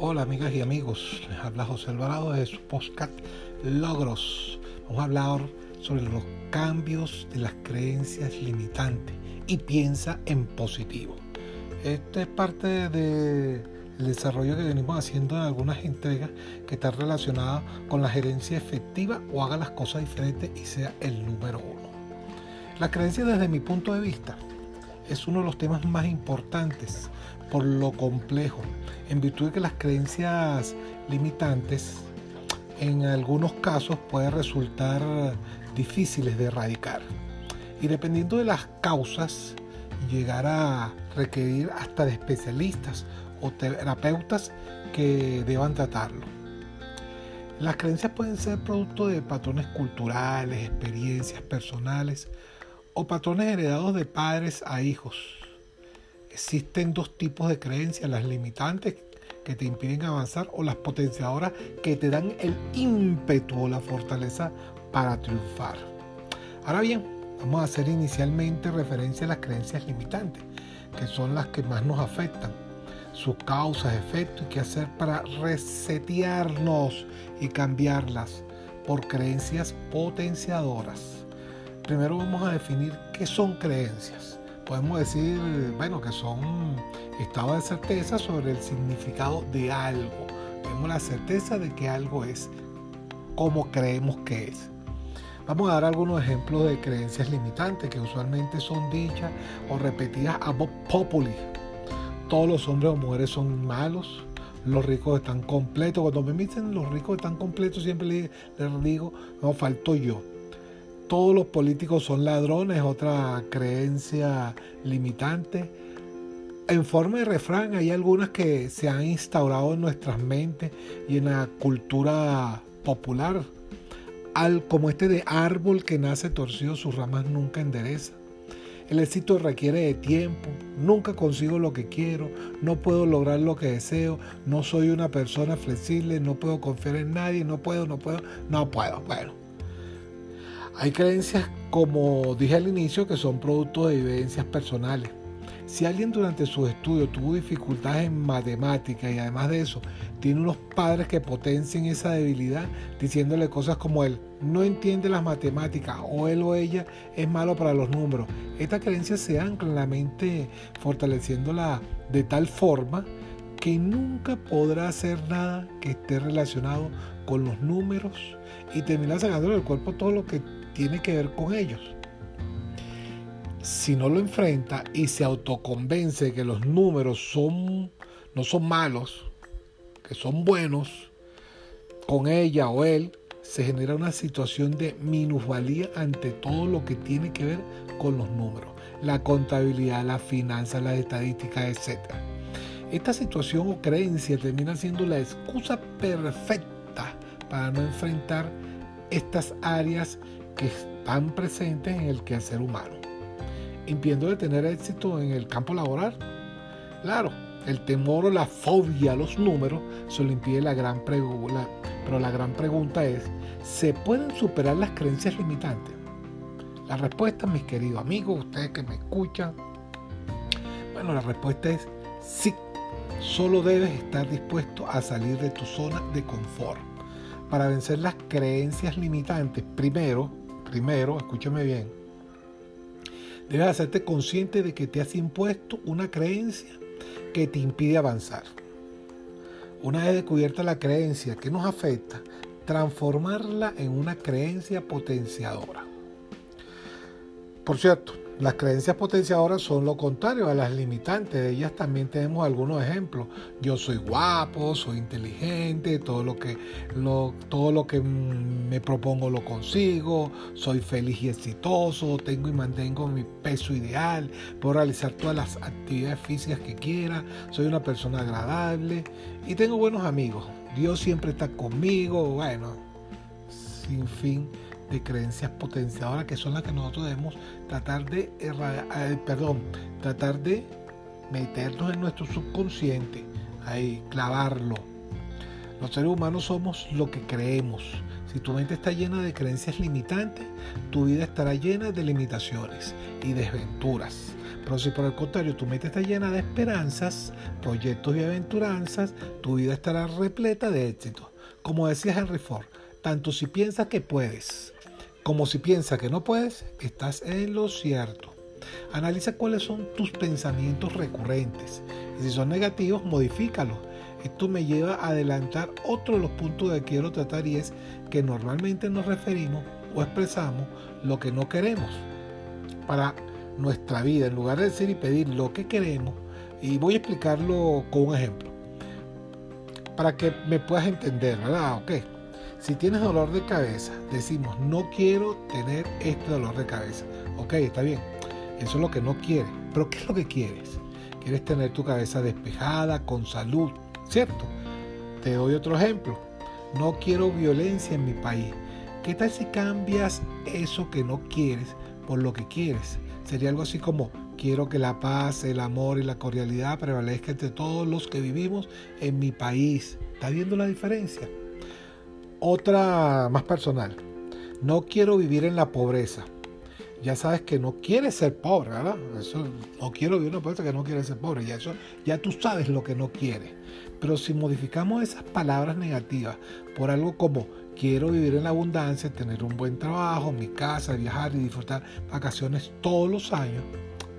Hola amigas y amigos, les habla José Alvarado de su podcast Logros. Vamos a hablar sobre los cambios de las creencias limitantes y piensa en positivo. Este es parte del desarrollo que venimos haciendo en algunas entregas que están relacionadas con la gerencia efectiva o haga las cosas diferentes y sea el número uno. La creencia desde mi punto de vista es uno de los temas más importantes por lo complejo, en virtud de que las creencias limitantes en algunos casos pueden resultar difíciles de erradicar y dependiendo de las causas llegar a requerir hasta de especialistas o terapeutas que deban tratarlo. Las creencias pueden ser producto de patrones culturales, experiencias personales o patrones heredados de padres a hijos existen dos tipos de creencias, las limitantes que te impiden avanzar o las potenciadoras que te dan el ímpetu o la fortaleza para triunfar. Ahora bien, vamos a hacer inicialmente referencia a las creencias limitantes, que son las que más nos afectan, sus causas, efectos y qué hacer para resetearnos y cambiarlas por creencias potenciadoras. Primero vamos a definir qué son creencias podemos decir, bueno, que son estados de certeza sobre el significado de algo. Tenemos la certeza de que algo es como creemos que es. Vamos a dar algunos ejemplos de creencias limitantes que usualmente son dichas o repetidas a voz populi. Todos los hombres o mujeres son malos, los ricos están completos. Cuando me dicen los ricos están completos, siempre les, digo, no falto yo todos los políticos son ladrones, otra creencia limitante. En forma de refrán hay algunas que se han instaurado en nuestras mentes y en la cultura popular, al, como este de árbol que nace torcido, sus ramas nunca endereza. El éxito requiere de tiempo, nunca consigo lo que quiero, no puedo lograr lo que deseo, no soy una persona flexible, no puedo confiar en nadie, no puedo, no puedo, no puedo. Bueno, hay creencias, como dije al inicio, que son producto de vivencias personales. Si alguien durante sus estudios tuvo dificultades en matemáticas y además de eso tiene unos padres que potencien esa debilidad diciéndole cosas como él no entiende las matemáticas o él o ella es malo para los números, esta creencia se ancla en la mente fortaleciéndola de tal forma que nunca podrá hacer nada que esté relacionado con los números y termina sacando del cuerpo todo lo que tiene que ver con ellos. Si no lo enfrenta y se autoconvence que los números son, no son malos, que son buenos, con ella o él, se genera una situación de minusvalía ante todo lo que tiene que ver con los números, la contabilidad, las finanzas, las estadísticas, etc. Esta situación o creencia termina siendo la excusa perfecta para no enfrentar estas áreas que están presentes en el quehacer humano, impidiendo de tener éxito en el campo laboral. Claro, el temor o la fobia a los números se lo impide la gran pregunta, pero la gran pregunta es, ¿se pueden superar las creencias limitantes? La respuesta, mis queridos amigos, ustedes que me escuchan, bueno, la respuesta es sí. Solo debes estar dispuesto a salir de tu zona de confort. Para vencer las creencias limitantes, primero Primero, escúchame bien, debes hacerte consciente de que te has impuesto una creencia que te impide avanzar. Una vez descubierta la creencia que nos afecta, transformarla en una creencia potenciadora. Por cierto, las creencias potenciadoras son lo contrario a las limitantes. De ellas también tenemos algunos ejemplos. Yo soy guapo, soy inteligente, todo lo que, todo lo que me propongo lo consigo, soy feliz y exitoso, tengo y mantengo mi peso ideal, puedo realizar todas las actividades físicas que quiera, soy una persona agradable y tengo buenos amigos. Dios siempre está conmigo, bueno, sin fin de creencias potenciadoras que son las que nosotros debemos tratar de, eh, perdón, tratar de meternos en nuestro subconsciente, ahí, clavarlo. Los seres humanos somos lo que creemos. Si tu mente está llena de creencias limitantes, tu vida estará llena de limitaciones y desventuras. Pero si por el contrario tu mente está llena de esperanzas, proyectos y aventuranzas, tu vida estará repleta de éxito. Como decía Henry Ford, tanto si piensas que puedes como si piensas que no puedes, estás en lo cierto. Analiza cuáles son tus pensamientos recurrentes y si son negativos, modifícalos. Esto me lleva a adelantar otro de los puntos que quiero tratar y es que normalmente nos referimos o expresamos lo que no queremos para nuestra vida, en lugar de decir y pedir lo que queremos. Y voy a explicarlo con un ejemplo, para que me puedas entender, ¿verdad? Ok. Si tienes dolor de cabeza, decimos, no quiero tener este dolor de cabeza. Ok, está bien. Eso es lo que no quieres. Pero ¿qué es lo que quieres? Quieres tener tu cabeza despejada, con salud, ¿cierto? Te doy otro ejemplo. No quiero violencia en mi país. ¿Qué tal si cambias eso que no quieres por lo que quieres? Sería algo así como, quiero que la paz, el amor y la cordialidad prevalezca entre todos los que vivimos en mi país. ¿Está viendo la diferencia? Otra más personal. No quiero vivir en la pobreza. Ya sabes que no quieres ser pobre, ¿verdad? Eso, no quiero vivir en la pobreza que no quieres ser pobre. Ya, eso, ya tú sabes lo que no quieres. Pero si modificamos esas palabras negativas por algo como quiero vivir en la abundancia, tener un buen trabajo, mi casa, viajar y disfrutar vacaciones todos los años,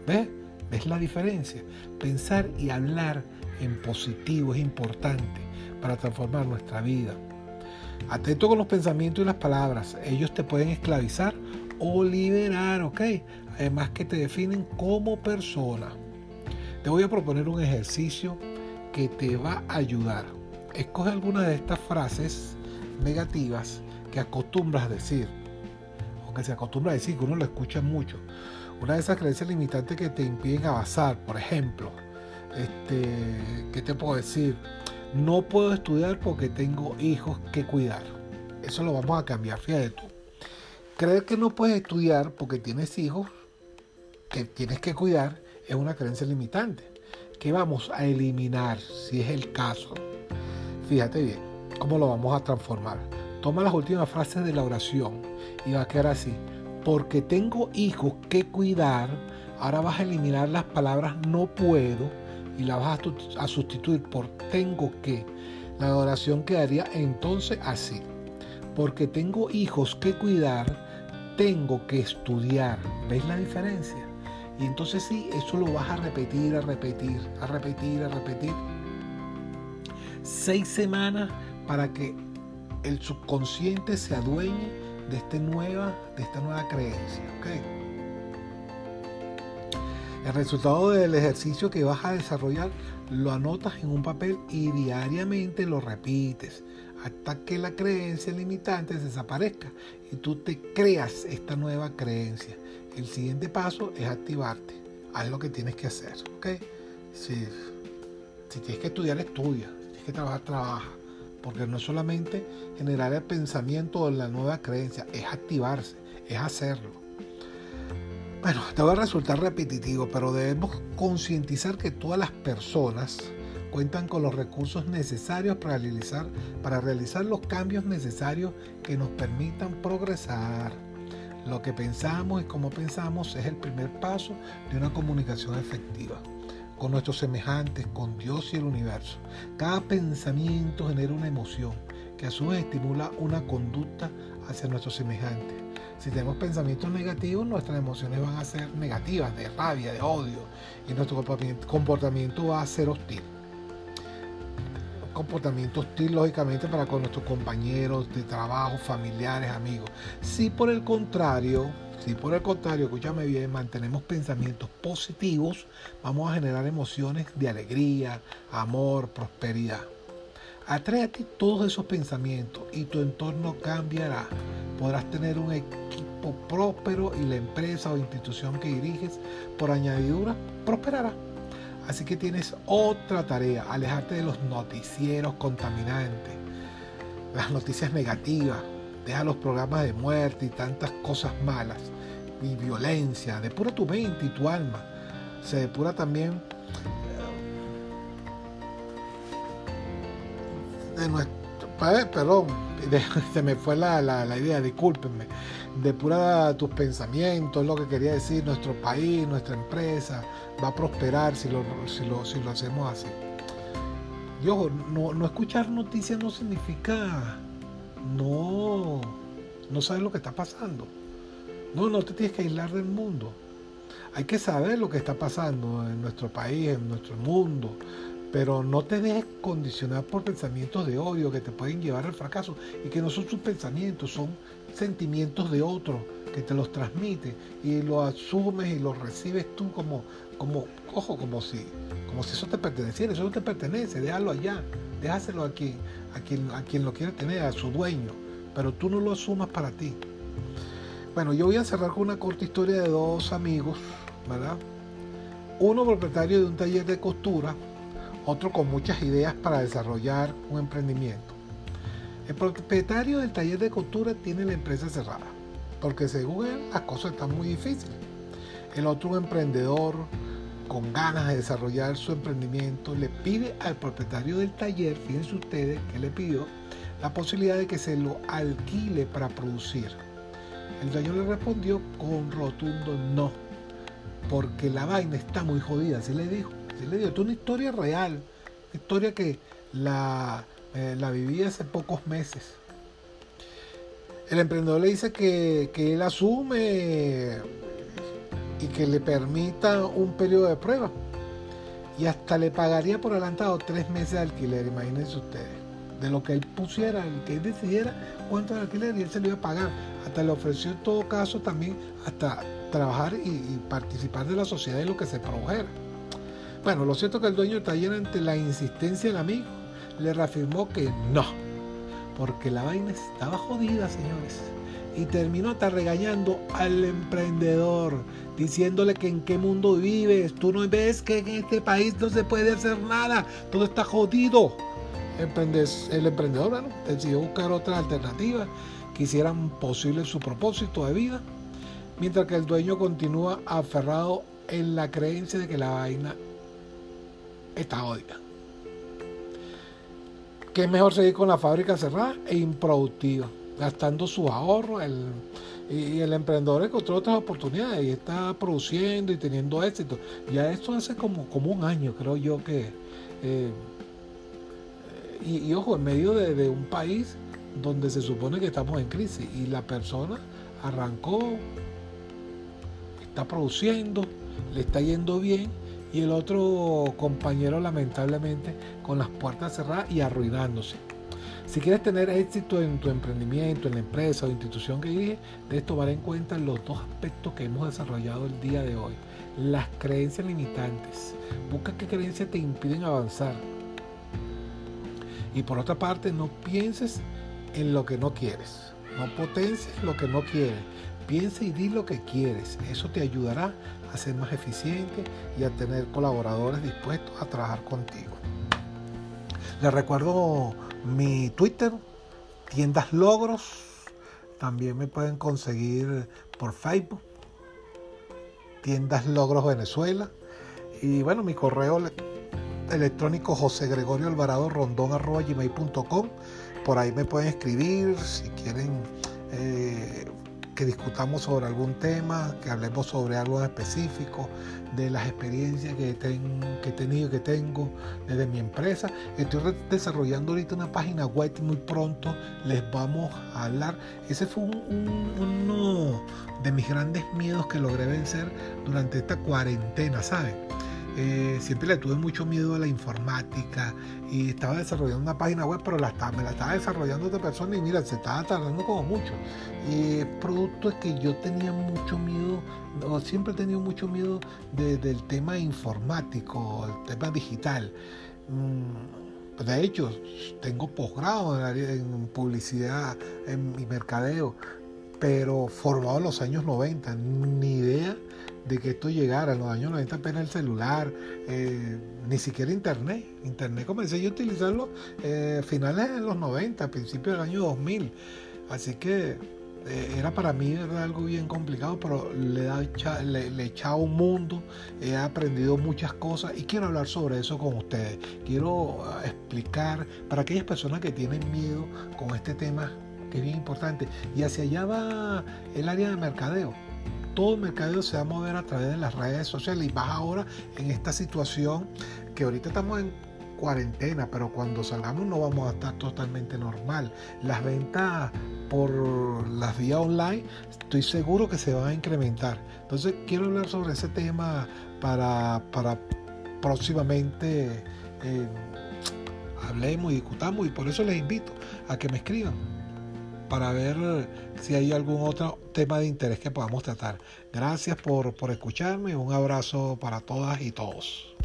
¿ves? ¿Ves la diferencia? Pensar y hablar en positivo es importante para transformar nuestra vida. Atento con los pensamientos y las palabras. Ellos te pueden esclavizar o liberar, ¿ok? Además que te definen como persona. Te voy a proponer un ejercicio que te va a ayudar. Escoge alguna de estas frases negativas que acostumbras a decir, o que se acostumbra a decir, que uno lo escucha mucho. Una de esas creencias limitantes que te impiden avanzar, por ejemplo, este, ¿qué te puedo decir? No puedo estudiar porque tengo hijos que cuidar. Eso lo vamos a cambiar, fíjate tú. Creer que no puedes estudiar porque tienes hijos que tienes que cuidar es una creencia limitante que vamos a eliminar si es el caso. Fíjate bien cómo lo vamos a transformar. Toma las últimas frases de la oración y va a quedar así. Porque tengo hijos que cuidar, ahora vas a eliminar las palabras no puedo y la vas a, sustituir por tengo que, la oración quedaría entonces así. Porque tengo hijos que cuidar, tengo que estudiar. ¿Veis la diferencia? Y entonces sí, eso lo vas a repetir, a repetir, a repetir, a repetir. Seis semanas para que el subconsciente se adueñe de, este nueva, de esta nueva creencia. ¿okay? El resultado del ejercicio que vas a desarrollar lo anotas en un papel y diariamente lo repites hasta que la creencia limitante desaparezca y tú te creas esta nueva creencia. El siguiente paso es activarte. Haz lo que tienes que hacer. Si, si tienes que estudiar, estudia. Si tienes que trabajar, trabaja. Porque no es solamente generar el pensamiento de la nueva creencia, es activarse, es hacerlo. Bueno, te va a resultar repetitivo, pero debemos concientizar que todas las personas cuentan con los recursos necesarios para realizar, los cambios necesarios que nos permitan progresar. Lo que pensamos y cómo pensamos es el primer paso de una comunicación efectiva con nuestros semejantes, con Dios y el universo. Cada pensamiento genera una emoción que a su vez estimula una conducta hacia nuestros semejantes. Si tenemos pensamientos negativos, nuestras emociones van a ser negativas, de rabia, de odio, y nuestro comportamiento va a ser hostil. Comportamiento hostil, lógicamente, para con nuestros compañeros de trabajo, familiares, amigos. Si por el contrario, si por el contrario, escúchame bien, mantenemos pensamientos positivos, vamos a generar emociones de alegría, amor, prosperidad. Atrae a ti todos esos pensamientos y tu entorno cambiará. Podrás tener un equipo próspero y la empresa o institución que diriges por añadidura prosperará. Así que tienes otra tarea, alejarte de los noticieros contaminantes, las noticias negativas, deja los programas de muerte y tantas cosas malas y violencia, depura tu mente y tu alma. Se depura también perdón, se me fue la, la, idea, discúlpenme. Depura tus pensamientos, lo que quería decir, nuestro país, nuestra empresa va a prosperar si lo, si lo, si lo hacemos así. Y no, no escuchar noticias no significa no, no saber lo que está pasando. No, no te tienes que aislar del mundo. Hay que saber lo que está pasando en nuestro país, en nuestro mundo, pero no te dejes condicionar por pensamientos de odio que te pueden llevar al fracaso y que no son sus pensamientos, son sentimientos de otro que te los transmite y lo asumes y lo recibes tú como, como, ojo, como si, como si eso te perteneciera, eso no te pertenece, déjalo allá, déjaselo a quien, a quien, a quien lo quiere tener, a su dueño, pero tú no lo asumas para ti. Bueno, yo voy a cerrar con una corta historia de dos amigos, ¿verdad? Uno propietario de un taller de costura, otro con muchas ideas para desarrollar un emprendimiento. El propietario del taller de costura tiene la empresa cerrada, porque según él las cosas están muy difíciles. El otro, un emprendedor con ganas de desarrollar su emprendimiento, le pide al propietario del taller, fíjense ustedes que le pidió, la posibilidad de que se lo alquile para producir. El dueño le respondió con rotundo no, porque la vaina está muy jodida, así le dijo. Le dijo, es una historia real, una historia que la, eh, la viví hace pocos meses. El emprendedor le dice que, que él asume y que le permita un periodo de prueba. Y hasta le pagaría por adelantado tres meses de alquiler, imagínense ustedes. De lo que él pusiera, el que él decidiera cuánto de alquiler y él se lo iba a pagar. Hasta le ofreció en todo caso también hasta trabajar y, participar de la sociedad en lo que se produjera. Bueno, lo cierto es que el dueño del taller ante la insistencia del amigo le reafirmó que no, porque la vaina estaba jodida, señores. Y terminó hasta regañando al emprendedor, diciéndole que en qué mundo vives, tú no ves que en este país no se puede hacer nada, todo está jodido. El emprendedor decidió buscar otras alternativas que hicieran posible su propósito de vida, mientras que el dueño continúa aferrado en la creencia de que la vaina está jodida. Que es mejor seguir con la fábrica cerrada e improductiva, gastando sus ahorros. y el emprendedor encontró otras oportunidades y está produciendo y teniendo éxito. Ya esto hace como, como un año, creo yo que... Eh, y, ojo, en medio de, un país donde se supone que estamos en crisis y la persona arrancó, está produciendo, le está yendo bien y el otro compañero lamentablemente con las puertas cerradas y arruinándose. Si quieres tener éxito en tu emprendimiento, en la empresa o institución que dije, debes tomar en cuenta los dos aspectos que hemos desarrollado el día de hoy. Las creencias limitantes. Busca qué creencias te impiden avanzar y por otra parte, no pienses en lo que no quieres. No potencies lo que no quieres. Piensa y di lo que quieres. Eso te ayudará a ser más eficiente y a tener colaboradores dispuestos a trabajar contigo. Les recuerdo mi Twitter, tiendas logros. También me pueden conseguir por Facebook, tiendas logros Venezuela. Y bueno, mi correo electrónico José Gregorio Alvarado Rondón arroba gmail.com. Por ahí me pueden escribir si quieren que discutamos sobre algún tema, que hablemos sobre algo específico, de las experiencias que, que he tenido y que tengo desde mi empresa. Estoy desarrollando ahorita una página web muy pronto les vamos a hablar. Ese fue uno de mis grandes miedos que logré vencer durante esta cuarentena, ¿saben? Eh, siempre le tuve mucho miedo a la informática y estaba desarrollando una página web, pero la me la estaba desarrollando otra persona y mira, se estaba tardando como mucho. Y producto es que yo tenía mucho miedo, o siempre he tenido mucho miedo del tema informático, el tema digital. Mm, de hecho, tengo posgrado en, publicidad en mi mercadeo, pero formado en los años 90, ni idea de que esto llegara. En los años 90 apenas el celular, eh, ni siquiera internet. Internet comencé yo a utilizarlo eh, finales de los 90, principios del año 2000. Así que eh, era para mí era algo bien complicado, pero le, he echado un mundo, he aprendido muchas cosas y quiero hablar sobre eso con ustedes. Quiero ah, explicar para aquellas personas que tienen miedo con este tema que es bien importante. Y hacia allá va el área de mercadeo. Todo el mercadeo se va a mover a través de las redes sociales y más ahora en esta situación que ahorita estamos en cuarentena, pero cuando salgamos no vamos a estar totalmente normal. Las ventas por las vías online estoy seguro que se van a incrementar. Entonces quiero hablar sobre ese tema para, para próximamente eh, hablemos y discutamos y por eso les invito a que me escriban para ver si hay algún otro tema de interés que podamos tratar. Gracias por, por escucharme, un abrazo para todas y todos.